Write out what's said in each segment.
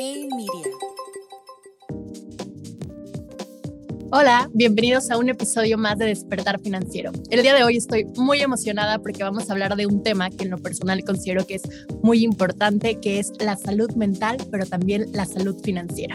Hey Media. Hola, bienvenidos a un episodio más de Despertar Financiero. El día de hoy estoy muy emocionada porque vamos a hablar de un tema que en lo personal considero que es muy importante, que es la salud mental, pero también la salud financiera.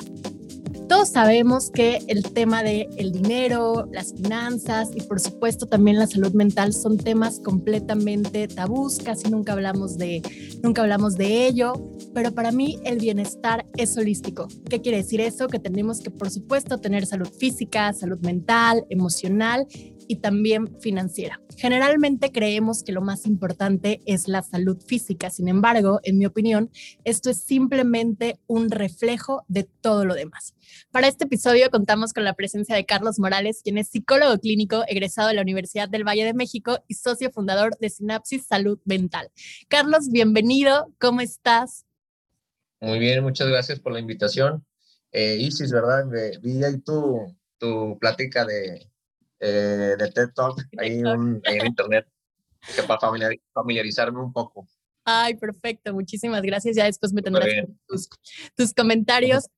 Todos sabemos que el tema del el dinero, las finanzas y por supuesto también la salud mental son temas completamente tabús, casi nunca hablamos de, nunca hablamos de ello, pero para mí el bienestar es holístico. ¿Qué quiere decir eso? Que tenemos que por supuesto tener salud física, salud mental, emocional y también financiera. Generalmente creemos que lo más importante es la salud física, sin embargo, en mi opinión, esto es simplemente un reflejo de todo lo demás. Para este episodio contamos con la presencia de Carlos Morales, quien es psicólogo clínico egresado de la Universidad del Valle de México y socio fundador de Sinapsis Salud Mental. Carlos, bienvenido, ¿cómo estás? Muy bien, muchas gracias por la invitación. Eh, Isis, ¿verdad? Vi ahí tu, tu plática de, eh, de TED Talk ahí, en internet que para familiarizarme un poco. Ay, perfecto, muchísimas gracias. Ya después me tendrás tus, tus comentarios.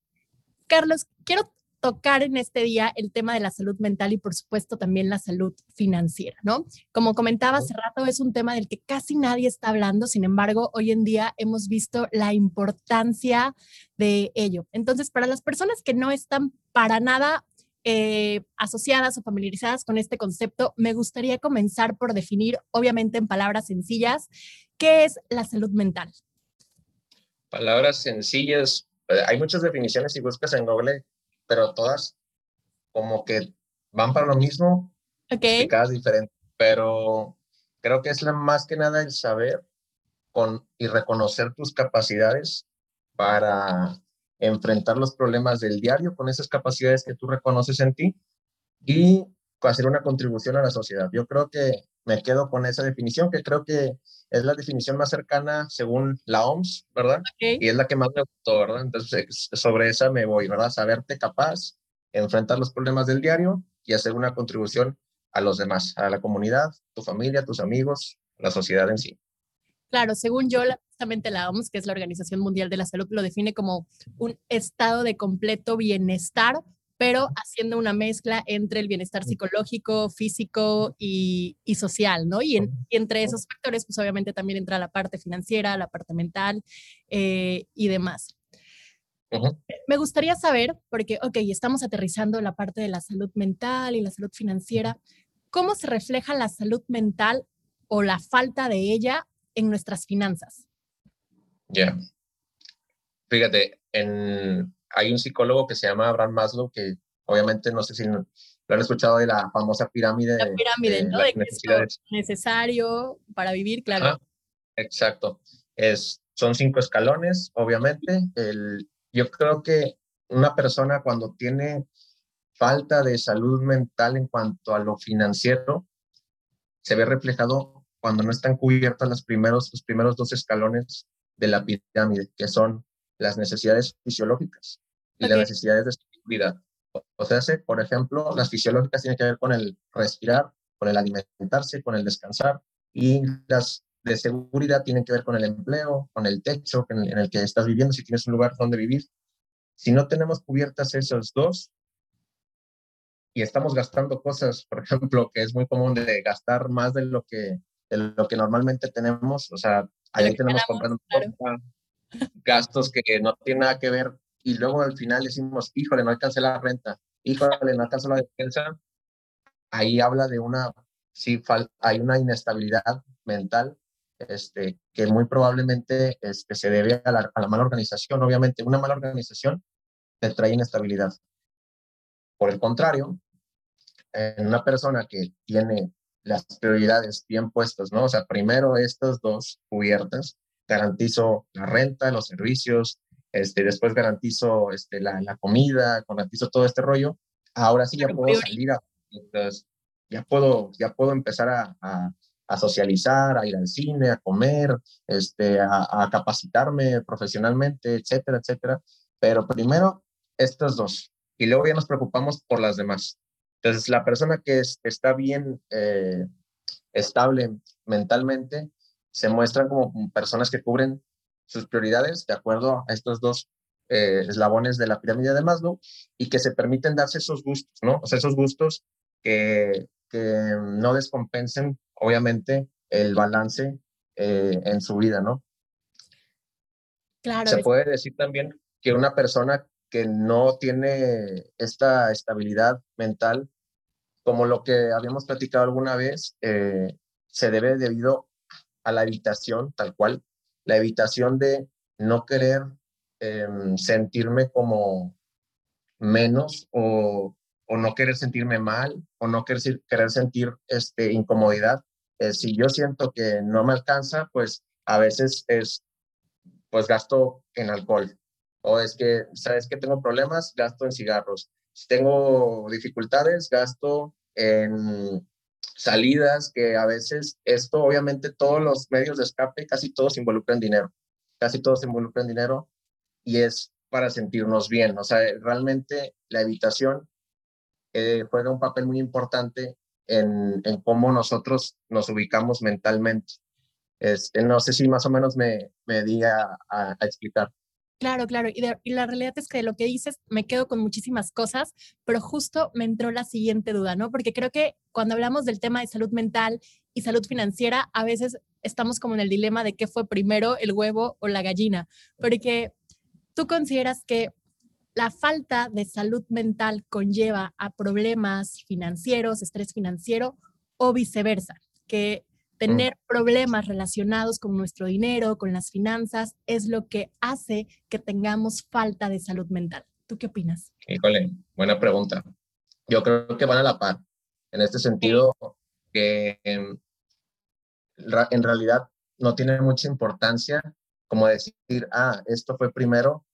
Carlos, quiero tocar en este día el tema de la salud mental y por supuesto también la salud financiera, ¿no? Como comentaba hace rato, es un tema del que casi nadie está hablando, sin embargo, hoy en día hemos visto la importancia de ello. Entonces, para las personas que no están para nada eh, asociadas o familiarizadas con este concepto, me gustaría comenzar por definir, obviamente en palabras sencillas, qué es la salud mental. Palabras sencillas, eh, hay muchas definiciones si buscas en Google, pero todas como que van para lo mismo, okay. cada diferente, pero creo que es la, más que nada el saber con, y reconocer tus capacidades para enfrentar los problemas del diario con esas capacidades que tú reconoces en ti y hacer una contribución a la sociedad. Yo creo que me quedo con esa definición, que creo que es la definición más cercana según la OMS, ¿verdad? Y es la que más me gustó, ¿verdad? Entonces, sobre esa me voy, ¿verdad? Saberte capaz, enfrentar los problemas del diario y hacer una contribución a los demás, a la comunidad, tu familia, tus amigos, la sociedad en sí. Claro, según yo, justamente la OMS, que es la Organización Mundial de la Salud, lo define como un estado de completo bienestar, pero haciendo una mezcla entre el bienestar psicológico, físico y, social, ¿no? Y, entre esos factores, pues obviamente también entra la parte financiera, la parte mental eh, y demás. Me gustaría saber, porque, ok, estamos aterrizando la parte de la salud mental y la salud financiera, ¿cómo se refleja la salud mental o la falta de ella en nuestras finanzas. Ya. Fíjate, en, hay un psicólogo que se llama Abraham Maslow, que obviamente no sé si lo han escuchado de la famosa pirámide. La pirámide, ¿no? De que es necesario para vivir, claro. exacto. Es, son cinco escalones, obviamente. El, yo creo que una persona cuando tiene falta de salud mental en cuanto a lo financiero, se ve reflejado cuando no están cubiertas los primeros, los primeros dos escalones de la pirámide, que son las necesidades fisiológicas y las necesidades de seguridad. O sea, por ejemplo, las fisiológicas tienen que ver con el respirar, con el alimentarse, con el descansar, y las de seguridad tienen que ver con el empleo, con el techo en el, en el que estás viviendo, si tienes un lugar donde vivir. Si no tenemos cubiertas esos dos, y estamos gastando cosas, por ejemplo, que es muy común de gastar más de lo que de lo que normalmente tenemos. O sea, ahí tenemos comprando gastos que no tienen nada que ver y luego al final decimos, híjole, no alcancé la renta, híjole, no alcanzó la defensa. Ahí habla de una, sí, hay una inestabilidad mental este, que muy probablemente este, se debe a la, a la mala organización. Obviamente, una mala organización te trae inestabilidad. Por el contrario, en una persona que tiene las prioridades bien puestas, ¿no? O sea, primero estas dos cubiertas, garantizo la renta, los servicios, este, después garantizo este, la, la comida, garantizo todo este rollo. Ahora sí ya puedo salir a, ya puedo, ya puedo empezar a, a, a, socializar, a ir al cine, a comer, este, a, a capacitarme profesionalmente, etcétera, etcétera. Pero primero estas dos y luego ya nos preocupamos por las demás. Entonces, la persona que está bien eh, estable mentalmente se muestra como personas que cubren sus prioridades de acuerdo a estos dos eh, eslabones de la pirámide de Maslow y que se permiten darse esos gustos, ¿no? O sea, esos gustos que, que no descompensen, obviamente, el balance eh, en su vida, ¿no? Claro. Se puede decir también que una persona que no tiene esta estabilidad mental, como lo que habíamos platicado alguna vez, eh, se debe debido a la evitación, tal cual, la evitación de no querer em, sentirme como menos o, o, no querer sentirme mal o no querer, querer sentir este, incomodidad. Eh, si yo siento que no me alcanza, pues a veces es, pues gasto en alcohol. O es que, ¿sabes que Tengo problemas, gasto en cigarros. Si tengo dificultades, gasto en salidas, que a veces esto, obviamente, todos los medios de escape, casi todos involucran dinero. Casi todos involucran dinero y es para sentirnos bien. O sea, realmente la evitación eh, juega un papel muy importante en, en, cómo nosotros nos ubicamos mentalmente. Este, no sé si más o menos me, me diga a, a explicar. Claro, claro. Y, la realidad es que de lo que dices me quedo con muchísimas cosas, pero justo me entró la siguiente duda, ¿no? Porque creo que cuando hablamos del tema de salud mental y salud financiera, a veces estamos como en el dilema de qué fue primero, el huevo o la gallina, porque tú consideras que la falta de salud mental conlleva a problemas financieros, estrés financiero o viceversa, que Tener problemas relacionados con nuestro dinero, con las finanzas, es lo que hace que tengamos falta de salud mental. ¿Tú qué opinas? Híjole, buena pregunta. Yo creo que van a la par. En este sentido, que en, en realidad no tiene mucha importancia como decir, ah, esto fue primero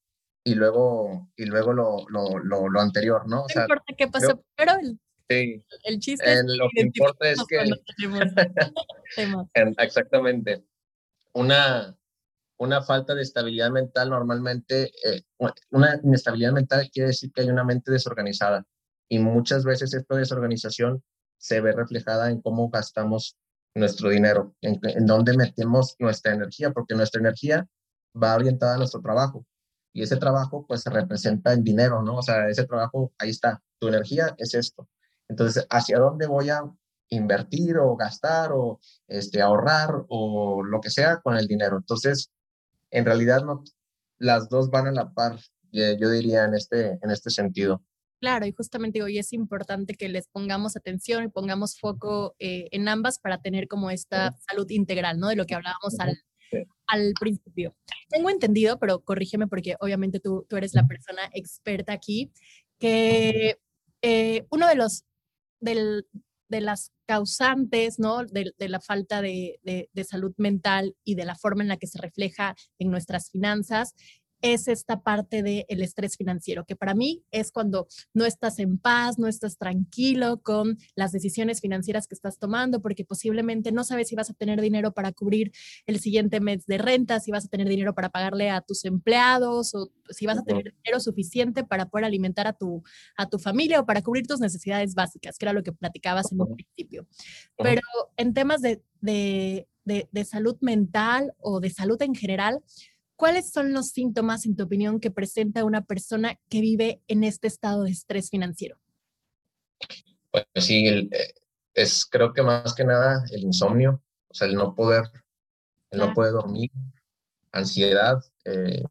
y luego, y luego lo, lo, lo, anterior, ¿no? O no importa qué pasó primero, el Sí. El chiste es lo que importa es que... Exactamente. Una, una falta de estabilidad mental normalmente, eh, una inestabilidad mental quiere decir que hay una mente desorganizada y muchas veces esta desorganización se ve reflejada en cómo gastamos nuestro dinero, en, en dónde metemos nuestra energía, porque nuestra energía va orientada a nuestro trabajo y ese trabajo pues se representa en dinero, ¿no? O sea, ese trabajo, ahí está, tu energía es esto. Entonces, ¿hacia dónde voy a invertir o gastar o este, ahorrar o lo que sea con el dinero? Entonces, en realidad no, las dos van a la par, yo diría, en este, en este sentido. Claro, y justamente hoy es importante que les pongamos atención y pongamos foco eh, en ambas para tener como esta salud integral, ¿no? De lo que hablábamos al, al principio. Tengo entendido, pero corrígeme porque obviamente tú, tú eres la persona experta aquí, que eh, uno de los del, de las causantes, ¿no? De, de la falta de, de, de, salud mental y de la forma en la que se refleja en nuestras finanzas es esta parte del el estrés financiero, que para mí es cuando no estás en paz, no estás tranquilo con las decisiones financieras que estás tomando, porque posiblemente no sabes si vas a tener dinero para cubrir el siguiente mes de renta, si vas a tener dinero para pagarle a tus empleados o si vas a tener dinero suficiente para poder alimentar a tu, a tu familia o para cubrir tus necesidades básicas, que era lo que platicabas en un principio. Pero en temas de, de, de, de salud mental o de salud en general, ¿Cuáles son los síntomas, en tu opinión, que presenta una persona que vive en este estado de estrés financiero? Pues sí, eh, es creo que más que nada el insomnio, o sea, el no poder, el no poder dormir, ansiedad, eh,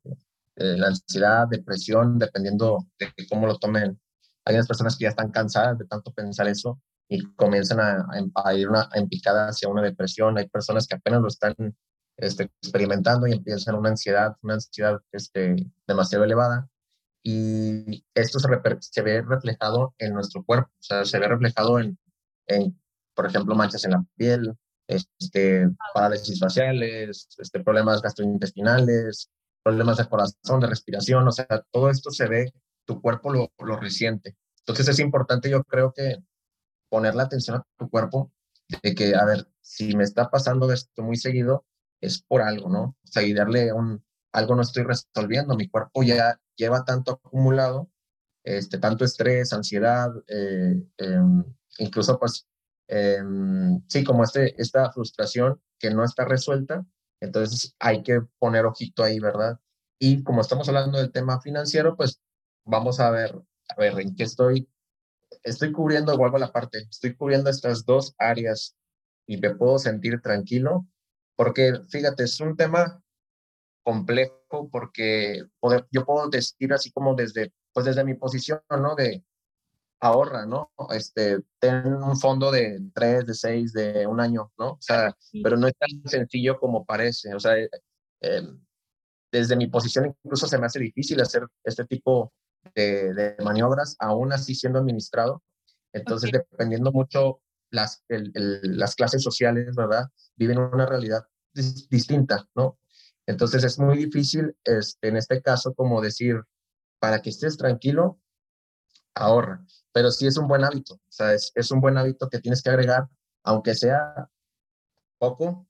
eh, la ansiedad, depresión, dependiendo de cómo lo tomen. Hay unas personas que ya están cansadas de tanto pensar eso y comienzan a, a ir una, a en picada hacia una depresión. Hay personas que apenas lo están este, experimentando y empiezan una ansiedad, una ansiedad este, demasiado elevada. Y esto se, ve reflejado en nuestro cuerpo, o sea, se ve reflejado en, en por ejemplo, manchas en la piel, este, parálisis faciales, este, problemas gastrointestinales, problemas de corazón, de respiración, o sea, todo esto se ve, tu cuerpo lo, lo resiente. Entonces es importante, yo creo que poner la atención a tu cuerpo, de que, a ver, si me está pasando esto muy seguido, es por algo, ¿no? O sea, y darle un, algo no estoy resolviendo, mi cuerpo ya lleva tanto acumulado, este, tanto estrés, ansiedad, eh, em, incluso pues, em, sí, como este, esta frustración que no está resuelta, entonces hay que poner ojito ahí, ¿verdad? Y como estamos hablando del tema financiero, pues vamos a ver, a ver, en qué estoy. Estoy cubriendo, vuelvo a la parte, estoy cubriendo estas dos áreas y me puedo sentir tranquilo, porque fíjate, es un tema complejo porque yo puedo decir así como desde, pues desde mi posición, ¿no? De ahorra, ¿no? Este, ten un fondo de tres, de seis, de un año, ¿no? O sea, pero no es tan sencillo como parece. O sea, eh, em, desde mi posición incluso se me hace difícil hacer este tipo de, de maniobras, aún así siendo administrado. Entonces, dependiendo mucho las, las clases sociales, ¿verdad? Viven una realidad distinta, ¿no? Entonces es muy difícil, este, en este caso, como decir, para que estés tranquilo, ahorra. Pero sí es un buen hábito, o sea, es, es un buen hábito que tienes que agregar, aunque sea poco,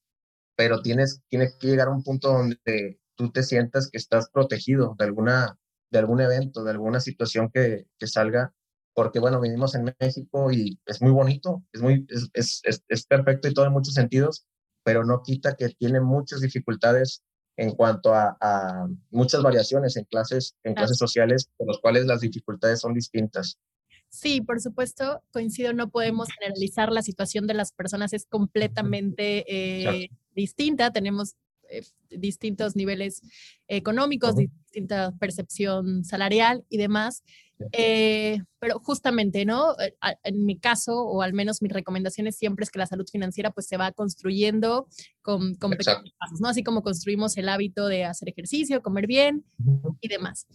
pero tienes, tienes que llegar a un punto donde tú te sientas que estás protegido de, alguna, de algún evento, de alguna situación que salga, porque bueno, vivimos en México y es muy bonito, es, muy, es, es, es perfecto y todo en muchos sentidos, pero no quita que tiene muchas dificultades en cuanto a, muchas variaciones en clases, en clases sociales, por las cuales las dificultades son distintas. Sí, por supuesto, coincido, no podemos generalizar la situación de las personas, es completamente eh, distinta, tenemos eh, distintos niveles económicos, distinta percepción salarial y demás. Eh, pero justamente, ¿no? Eh, en mi caso, o al menos mi recomendación siempre es que la salud financiera pues se va construyendo con, con pequeños pasos, ¿no? Así como construimos el hábito de hacer ejercicio, comer bien y demás.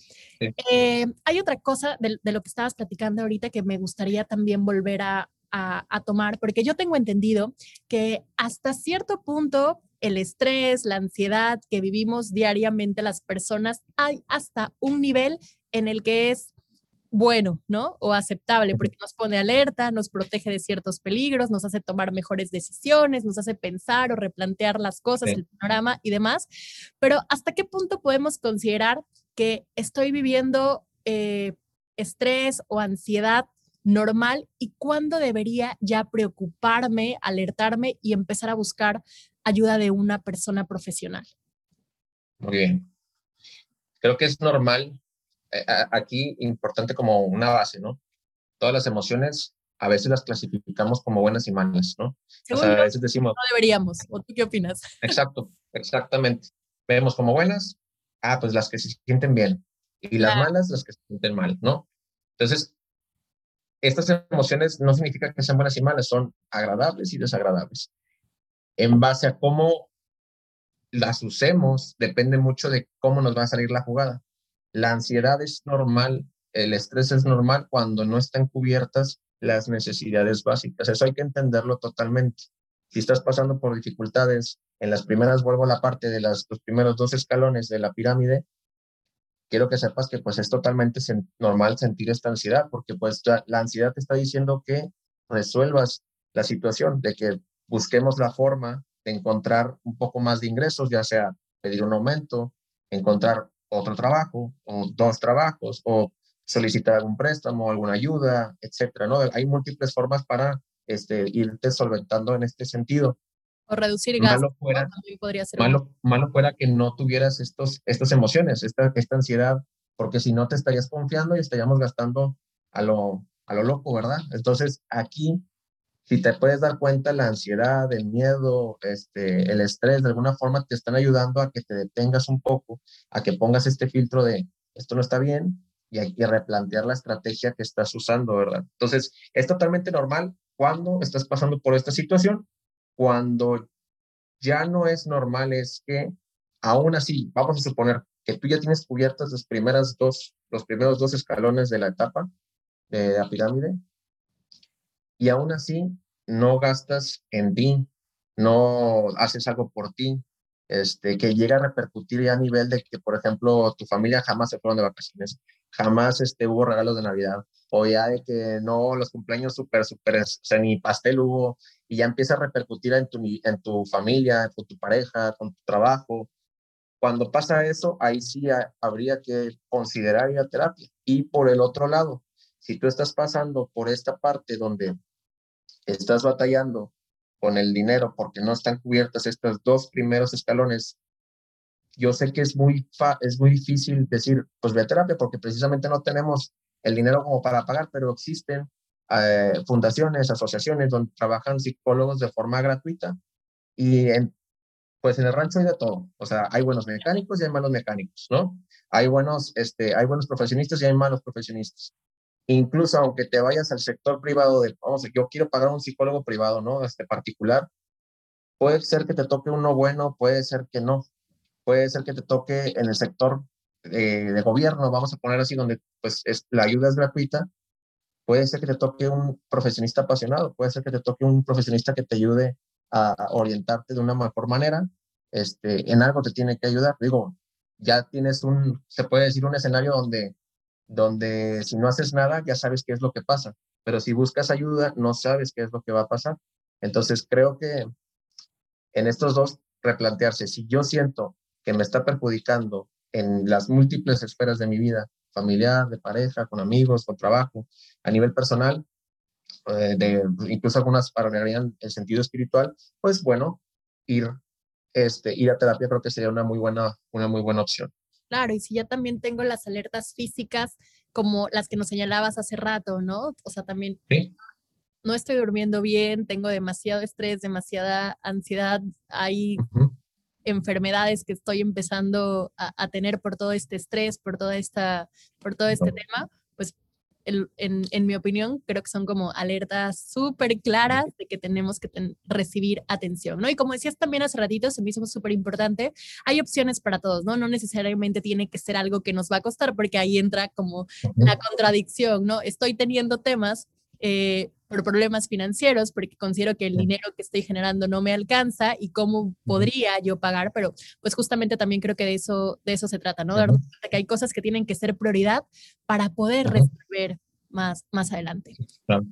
hay otra cosa de, de, lo que estabas platicando ahorita que me gustaría también volver a, a, a tomar, porque yo tengo entendido que hasta cierto punto el estrés, la ansiedad que vivimos diariamente las personas, hay hasta un nivel en el que es bueno, ¿no? O aceptable, porque nos pone alerta, nos protege de ciertos peligros, nos hace tomar mejores decisiones, nos hace pensar o replantear las cosas, el panorama y demás. Pero ¿hasta qué punto podemos considerar que estoy viviendo eh, estrés o ansiedad normal y cuándo debería ya preocuparme, alertarme y empezar a buscar ayuda de una persona profesional? Muy bien. Creo que es normal, eh, aquí importante como una base, ¿no? Todas las emociones a veces las clasificamos como buenas y malas, ¿no? o sea, a veces decimos... No deberíamos, ¿o tú qué opinas? Exacto, exactamente. Vemos como buenas, ah, pues las que se sienten bien, y las malas, las que se sienten mal, ¿no? Entonces, estas emociones no significa que sean buenas y malas, son agradables y desagradables en base a cómo las usemos, depende mucho de cómo nos va a salir la jugada. La ansiedad es normal, el estrés es normal cuando no están cubiertas las necesidades básicas. Eso hay que entenderlo totalmente. Si estás pasando por dificultades, en las primeras, vuelvo a la parte de las, los primeros dos escalones de la pirámide, quiero que sepas que pues es totalmente normal sentir esta ansiedad, porque pues la ansiedad te está diciendo que resuelvas la situación, de que busquemos la forma de encontrar un poco más de ingresos, ya sea pedir un aumento, encontrar otro trabajo o dos trabajos o solicitar algún préstamo, alguna ayuda, etcétera, ¿no? Hay múltiples formas para este, irte solventando en este sentido. O reducir gastos. Malo fuera, podría ser malo, malo fuera que no tuvieras estos, estas emociones, esta, esta ansiedad, porque si no te estarías confiando y estaríamos gastando a lo, a lo loco, ¿verdad? Entonces, aquí si te puedes dar cuenta, la ansiedad, el miedo, este, el estrés, de alguna forma te están ayudando a que te detengas un poco, a que pongas este filtro de esto no está bien y hay que replantear la estrategia que estás usando, ¿verdad? Entonces, es totalmente normal cuando estás pasando por esta situación. Cuando ya no es normal es que, aún así, vamos a suponer que tú ya tienes cubiertas las primeras dos, los primeros dos escalones de la etapa de la pirámide, y aún así no gastas en ti, no haces algo por ti, este, que llega a repercutir ya a nivel de que, por ejemplo, tu familia jamás se fueron de vacaciones, jamás este, hubo regalos de Navidad, o ya de que no, los cumpleaños súper, súper, ni pastel hubo, y ya empieza a repercutir en tu, en tu familia, con tu pareja, con tu trabajo. Cuando pasa eso, ahí sí habría que considerar ir a terapia. Y por el otro lado, si tú estás pasando por esta parte donde estás batallando con el dinero porque no están cubiertas estos dos primeros escalones, yo sé que es muy, es muy difícil decir, pues ve a terapia porque precisamente no tenemos el dinero como para pagar, pero existen eh, fundaciones, asociaciones donde trabajan psicólogos de forma gratuita y en, pues en el rancho hay de todo, o sea, hay buenos mecánicos y hay malos mecánicos, ¿no? Hay buenos, este, hay buenos profesionistas y hay malos profesionistas. Incluso aunque te vayas al sector privado de, vamos, yo quiero pagar un psicólogo privado, ¿no? Este particular, puede ser que te toque uno bueno, puede ser que no, puede ser que te toque en el sector de, gobierno, vamos a poner así, donde pues es, la ayuda es gratuita, puede ser que te toque un profesionista apasionado, puede ser que te toque un profesionista que te ayude a, orientarte de una mejor manera, este, en algo te tiene que ayudar. Digo, ya tienes un, se puede decir, un escenario donde, donde si no haces nada, ya sabes qué es lo que pasa, pero si buscas ayuda, no sabes qué es lo que va a pasar. Entonces, creo que en estos dos, replantearse, si yo siento que me está perjudicando en las múltiples esferas de mi vida, familiar, de pareja, con amigos, con trabajo, a nivel personal, eh, de, incluso algunas hablarían el sentido espiritual, pues bueno, ir, este, ir a terapia creo que sería una muy buena, una muy buena opción. Claro, y si ya también tengo las alertas físicas como las que nos señalabas hace rato, ¿no? O sea, también no estoy durmiendo bien, tengo demasiado estrés, demasiada ansiedad, hay enfermedades que estoy empezando a, tener por todo este estrés, por, toda esta, por todo este tema, pues en, en, mi opinión, creo que son como alertas súper claras de que tenemos que recibir atención, ¿no? Y como decías también hace ratito, se me hizo súper importante, hay opciones para todos, ¿no? No necesariamente tiene que ser algo que nos va a costar, porque ahí entra como la contradicción, ¿no? Estoy teniendo temas eh, por problemas financieros, porque considero que el dinero que estoy generando no me alcanza y cómo podría yo pagar, pero pues justamente también creo que de eso, de eso se trata, ¿no? Darnos cuenta que hay cosas que tienen que ser prioridad para poder resolver más, más adelante.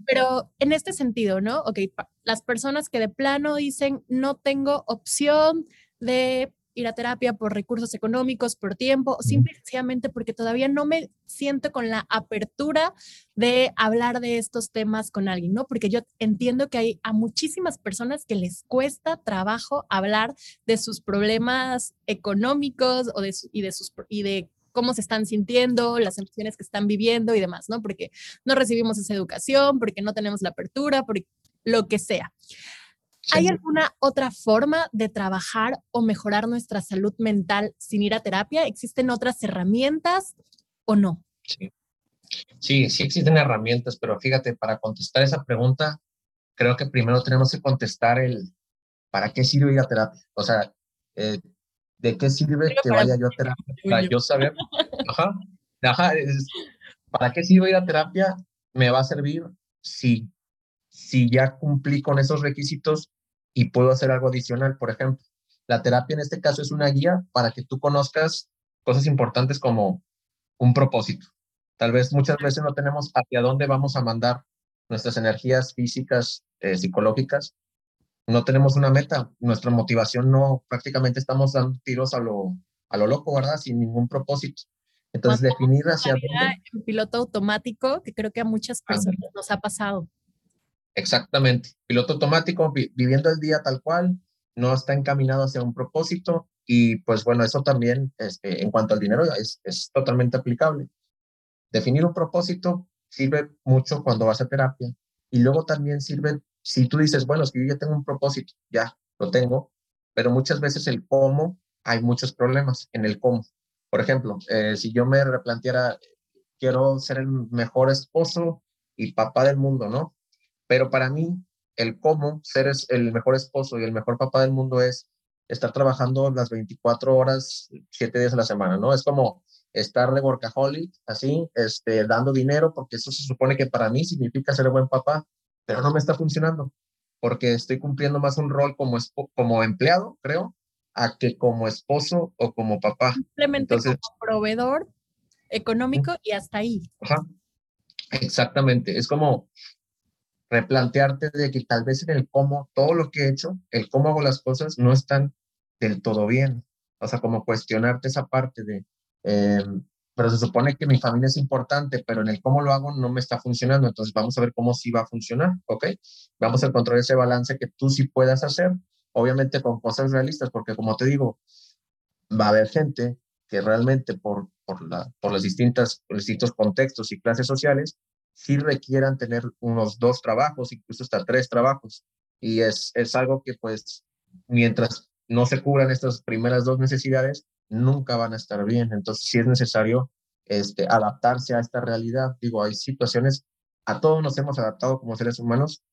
Pero en este sentido, ¿no? Ok, las personas que de plano dicen, no tengo opción de ir a terapia por recursos económicos, por tiempo, simplemente porque todavía no me siento con la apertura de hablar de estos temas con alguien, ¿no? Porque yo entiendo que hay a muchísimas personas que les cuesta trabajo hablar de sus problemas económicos o de, y, de sus, y de cómo se están sintiendo, las emociones que están viviendo y demás, ¿no? Porque no recibimos esa educación, porque no tenemos la apertura, por lo que sea. ¿Hay alguna otra forma de trabajar o mejorar nuestra salud mental sin ir a terapia? ¿Existen otras herramientas o no? Sí. Sí, sí existen herramientas, pero fíjate, para contestar esa pregunta, creo que primero tenemos que contestar el ¿para qué sirve ir a terapia? O sea, eh, ¿de qué sirve que vaya yo a terapia? Para yo saber, ajá, ajá, ¿para qué sirve ir a terapia? Me va a servir si si ya cumplí con esos requisitos y puedo hacer algo adicional. Por ejemplo, la terapia en este caso es una guía para que tú conozcas cosas importantes como un propósito. Tal vez muchas veces no tenemos hacia dónde vamos a mandar nuestras energías físicas, eh, psicológicas. No tenemos una meta. Nuestra motivación no, prácticamente estamos dando tiros a lo, a lo loco, ¿verdad? Sin ningún propósito. Entonces, definir hacia dónde. En piloto automático, que creo que a muchas personas nos ha pasado. Exactamente. Piloto automático, viviendo el día tal cual, no está encaminado hacia un propósito y pues bueno, eso también este, en cuanto al dinero es, es totalmente aplicable. Definir un propósito sirve mucho cuando vas a terapia y luego también sirve si tú dices, bueno, es que yo ya tengo un propósito, ya lo tengo, pero muchas veces el cómo, hay muchos problemas en el cómo. Por ejemplo, eh, si yo me replanteara, quiero ser el mejor esposo y papá del mundo, ¿no? Pero para mí, el cómo ser el mejor esposo y el mejor papá del mundo es estar trabajando las 24 horas, 7 días a la semana, ¿no? Es como estar de workaholic, así, este, dando dinero, porque eso se supone que para mí significa ser buen papá, pero no me está funcionando, porque estoy cumpliendo más un rol como, como empleado, creo, a que como esposo o como papá. Simplemente como proveedor económico y hasta ahí. Ajá. Exactamente, es como replantearte de que tal vez en el cómo, todo lo que he hecho, el cómo hago las cosas, no están del todo bien. O sea, como cuestionarte esa parte de, em, pero se supone que mi familia es importante, pero en el cómo lo hago no me está funcionando. Entonces vamos a ver cómo sí va a funcionar, ¿ok? Vamos a encontrar ese balance que tú sí puedas hacer, obviamente con cosas realistas, porque como te digo, va a haber gente que realmente por, por, la, por, las distintas, los distintos contextos y clases sociales, sí requieran tener unos dos trabajos, incluso hasta tres trabajos. Y es, es algo que pues mientras no se cubran estas primeras dos necesidades, nunca van a estar bien. Entonces sí es necesario este, adaptarse a esta realidad. Digo, hay situaciones, a todos nos hemos adaptado como seres humanos,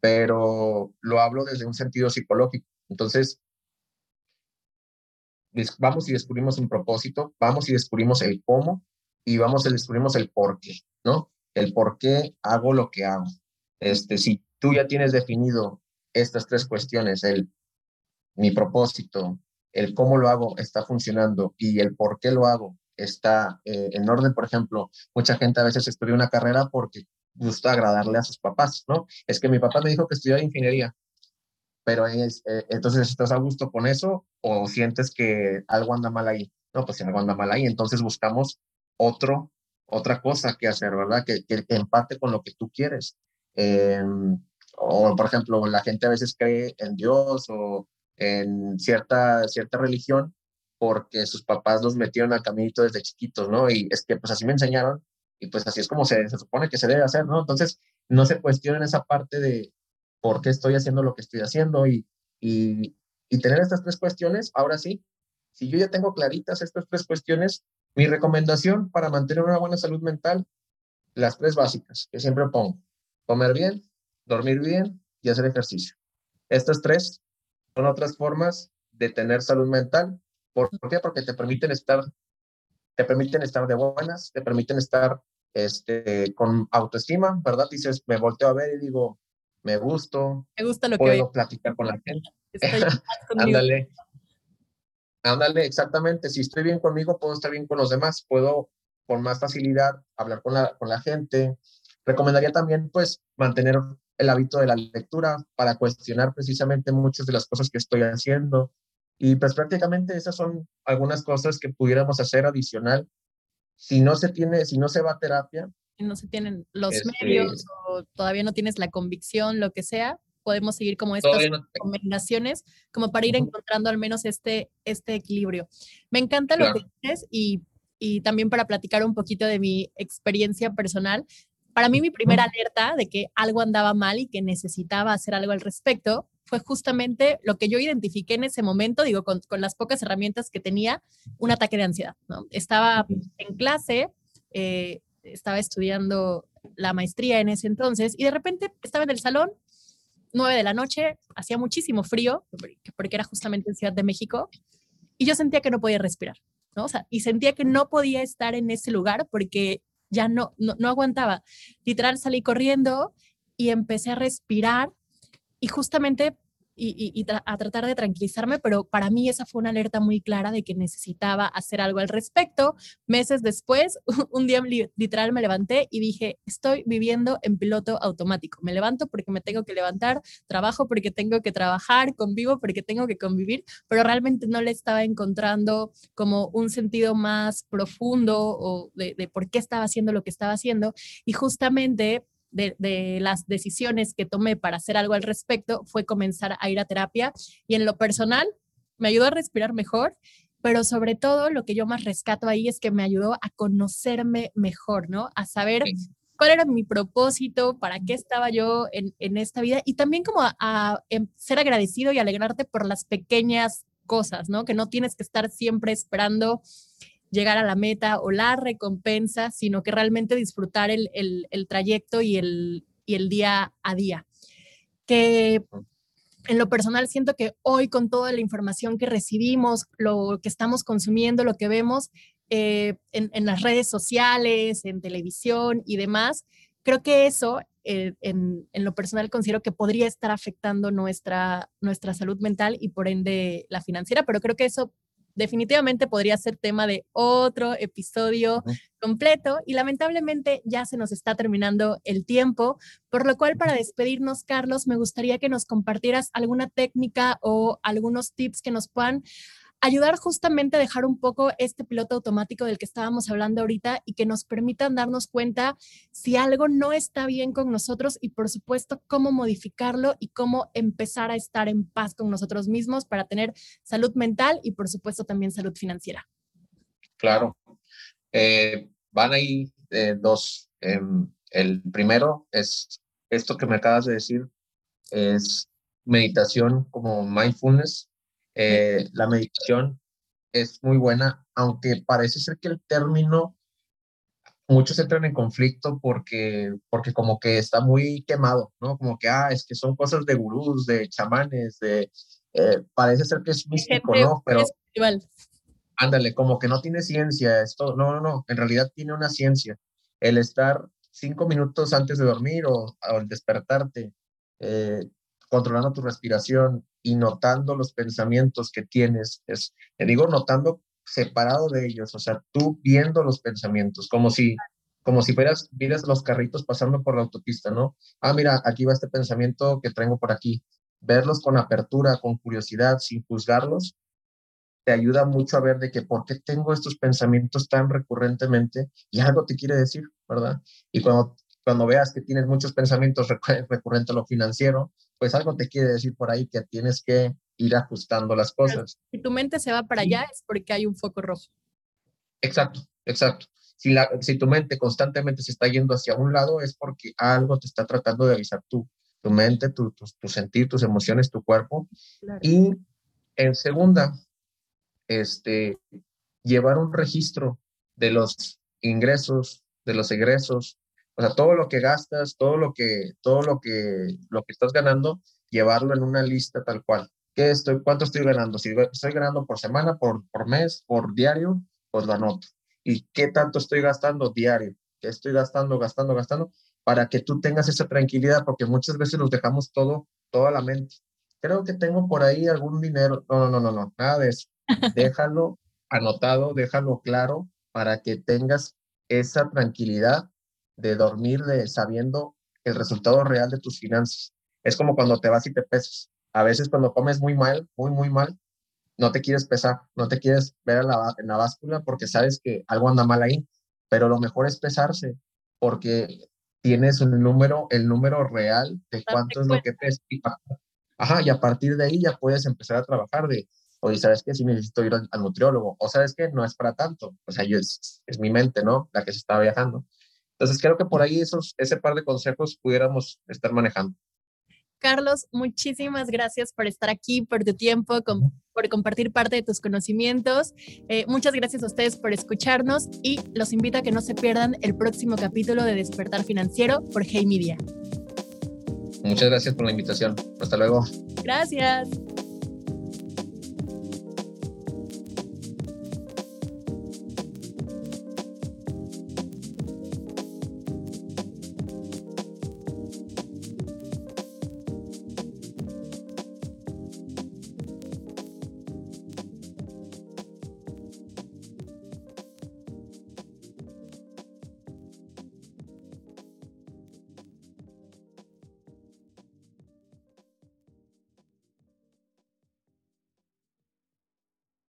pero lo hablo desde un sentido psicológico. Entonces, vamos y descubrimos un propósito, vamos y descubrimos el cómo y vamos y descubrimos el por qué, ¿no? El por qué hago lo que hago. Este, si tú ya tienes definido estas tres cuestiones, el mi propósito, el cómo lo hago está funcionando y el por qué lo hago está eh, en orden, por ejemplo, mucha gente a veces estudia una carrera porque gusta agradarle a sus papás, ¿no? Es que mi papá me dijo que estudiara ingeniería, pero es, eh, entonces estás a gusto con eso o sientes que algo anda mal ahí. No, pues si algo anda mal ahí, entonces buscamos otro, otra cosa que hacer, ¿verdad? Que, que, empate con lo que tú quieres. Em, o, por ejemplo, la gente a veces cree en Dios o en cierta, cierta religión porque sus papás los metieron al caminito desde chiquitos, ¿no? Y es que pues así me enseñaron y pues así es como se, se supone que se debe hacer, ¿no? Entonces, no se cuestionen esa parte de por qué estoy haciendo lo que estoy haciendo y, y, y tener estas tres cuestiones, ahora sí, si yo ya tengo claritas estas tres cuestiones, mi recomendación para mantener una buena salud mental, las tres básicas que siempre pongo, comer bien, dormir bien y hacer ejercicio. Estas tres son otras formas de tener salud mental. ¿Por, qué? Porque te permiten estar, te permiten estar de buenas, te permiten estar este, con autoestima, ¿verdad? Dices, me volteo a ver y digo, me gusto. Me gusta lo puedo que Puedo platicar con la gente. Ándale. Ándale, exactamente. Si estoy bien conmigo, puedo estar bien con los demás. Puedo con más facilidad hablar con la, con la gente. Recomendaría también, pues, mantener el hábito de la lectura para cuestionar precisamente muchas de las cosas que estoy haciendo. Y pues prácticamente esas son algunas cosas que pudiéramos hacer adicional. Si no se tiene, si no se va a terapia. Si no se tienen los este medios o todavía no tienes la convicción, lo que sea, podemos seguir como estas recomendaciones como para ir encontrando al menos este, este equilibrio. Me encanta lo que dices y, y también para platicar un poquito de mi experiencia personal. Para mí mi primera alerta de que algo andaba mal y que necesitaba hacer algo al respecto fue justamente lo que yo identifiqué en ese momento, digo, con, las pocas herramientas que tenía, un ataque de ansiedad. ¿no? Estaba en clase, eh, estaba estudiando la maestría en ese entonces y de repente estaba en el salón, nueve de la noche, hacía muchísimo frío, porque era justamente en Ciudad de México, y yo sentía que no podía respirar. ¿no? O sea, y sentía que no podía estar en ese lugar porque ya no, no, aguantaba. Literal salí corriendo y empecé a respirar y justamente y, a tratar de tranquilizarme, pero para mí esa fue una alerta muy clara de que necesitaba hacer algo al respecto. Meses después, un día literal me levanté y dije, estoy viviendo en piloto automático. Me levanto porque me tengo que levantar, trabajo porque tengo que trabajar, convivo porque tengo que convivir, pero realmente no le estaba encontrando como un sentido más profundo o de, de por qué estaba haciendo lo que estaba haciendo. Y justamente de, las decisiones que tomé para hacer algo al respecto fue comenzar a ir a terapia y en lo personal me ayudó a respirar mejor, pero sobre todo lo que yo más rescato ahí es que me ayudó a conocerme mejor, ¿no? A saber cuál era mi propósito, para qué estaba yo en, en esta vida y también como a, em, ser agradecido y alegrarte por las pequeñas cosas, ¿no? Que no tienes que estar siempre esperando llegar a la meta o la recompensa, sino que realmente disfrutar el, el, trayecto y el, y el día a día. Que en lo personal siento que hoy con toda la información que recibimos, lo que estamos consumiendo, lo que vemos eh, en, en, las redes sociales, en televisión y demás, creo que eso eh, en, en, lo personal considero que podría estar afectando nuestra, nuestra salud mental y por ende la financiera, pero creo que eso definitivamente podría ser tema de otro episodio completo y lamentablemente ya se nos está terminando el tiempo, por lo cual para despedirnos, Carlos, me gustaría que nos compartieras alguna técnica o algunos tips que nos puedan ayudar justamente a dejar un poco este piloto automático del que estábamos hablando ahorita y que nos permitan darnos cuenta si algo no está bien con nosotros y por supuesto cómo modificarlo y cómo empezar a estar en paz con nosotros mismos para tener salud mental y por supuesto también salud financiera. Claro. Eh, van ahí eh, dos. Em, el primero es esto que me acabas de decir, es meditación como mindfulness. Eh, la meditación es muy buena, aunque parece ser que el término, muchos entran en conflicto porque, porque como que está muy quemado, ¿no? Como que, ah, es que son cosas de gurús, de chamanes, de... Eh, parece ser que es místico, ¿no? Pero... Ándale, como que no tiene ciencia esto. No, no, no, en realidad tiene una ciencia. El estar cinco minutos antes de dormir o al despertarte, eh, controlando tu respiración y notando los pensamientos que tienes. Es, te digo, notando separado de ellos, o sea, tú viendo los pensamientos, como si, como si fueras, vieras los carritos pasando por la autopista, ¿no? Ah, mira, aquí va este pensamiento que traigo por aquí. Verlos con apertura, con curiosidad, sin juzgarlos, te ayuda mucho a ver de que por qué tengo estos pensamientos tan recurrentemente y algo te quiere decir, ¿verdad? Y cuando cuando veas que tienes muchos pensamientos recurrentes a lo financiero, pues algo te quiere decir por ahí que tienes que ir ajustando las cosas. Si tu mente se va para allá es porque hay un foco rojo. Exacto, exacto. Si, la, si tu mente constantemente se está yendo hacia un lado es porque algo te está tratando de avisar tú, tu mente, tu, tu, sentir, tus emociones, tu cuerpo. Y en segunda, este, llevar un registro de los ingresos, de los egresos, o sea, todo lo que gastas, todo lo que, todo lo que, lo que estás ganando, llevarlo en una lista tal cual. ¿Qué estoy, ¿Cuánto estoy ganando? Si estoy ganando por semana, por, por mes, por diario, pues lo anoto. ¿Y qué tanto estoy gastando diario? ¿Qué estoy gastando, gastando, gastando? Para que tú tengas esa tranquilidad, porque muchas veces nos dejamos todo, toda la mente. Creo que tengo por ahí algún dinero. No, no, no, no, no, nada de eso. Déjalo anotado, déjalo claro para que tengas esa tranquilidad de dormir de sabiendo el resultado real de tus finanzas. Es como cuando te vas y te pesas. A veces cuando comes muy mal, muy, muy mal, no te quieres pesar, no te quieres ver en la, en la báscula porque sabes que algo anda mal ahí, pero lo mejor es pesarse porque tienes un número, el número real de cuánto es lo que pesas. Ajá, y a partir de ahí ya puedes empezar a trabajar de, oye, ¿sabes qué? Si necesito ir al, nutriólogo, o ¿sabes qué? No es para tanto, o sea, yo es, es mi mente, ¿no? La que se está viajando. Entonces creo que por ahí esos, ese par de consejos pudiéramos estar manejando. Carlos, muchísimas gracias por estar aquí, por tu tiempo, por compartir parte de tus conocimientos. Eh, muchas gracias a ustedes por escucharnos y los invito a que no se pierdan el próximo capítulo de Despertar Financiero por Hey Media. Muchas gracias por la invitación. Hasta luego. Gracias.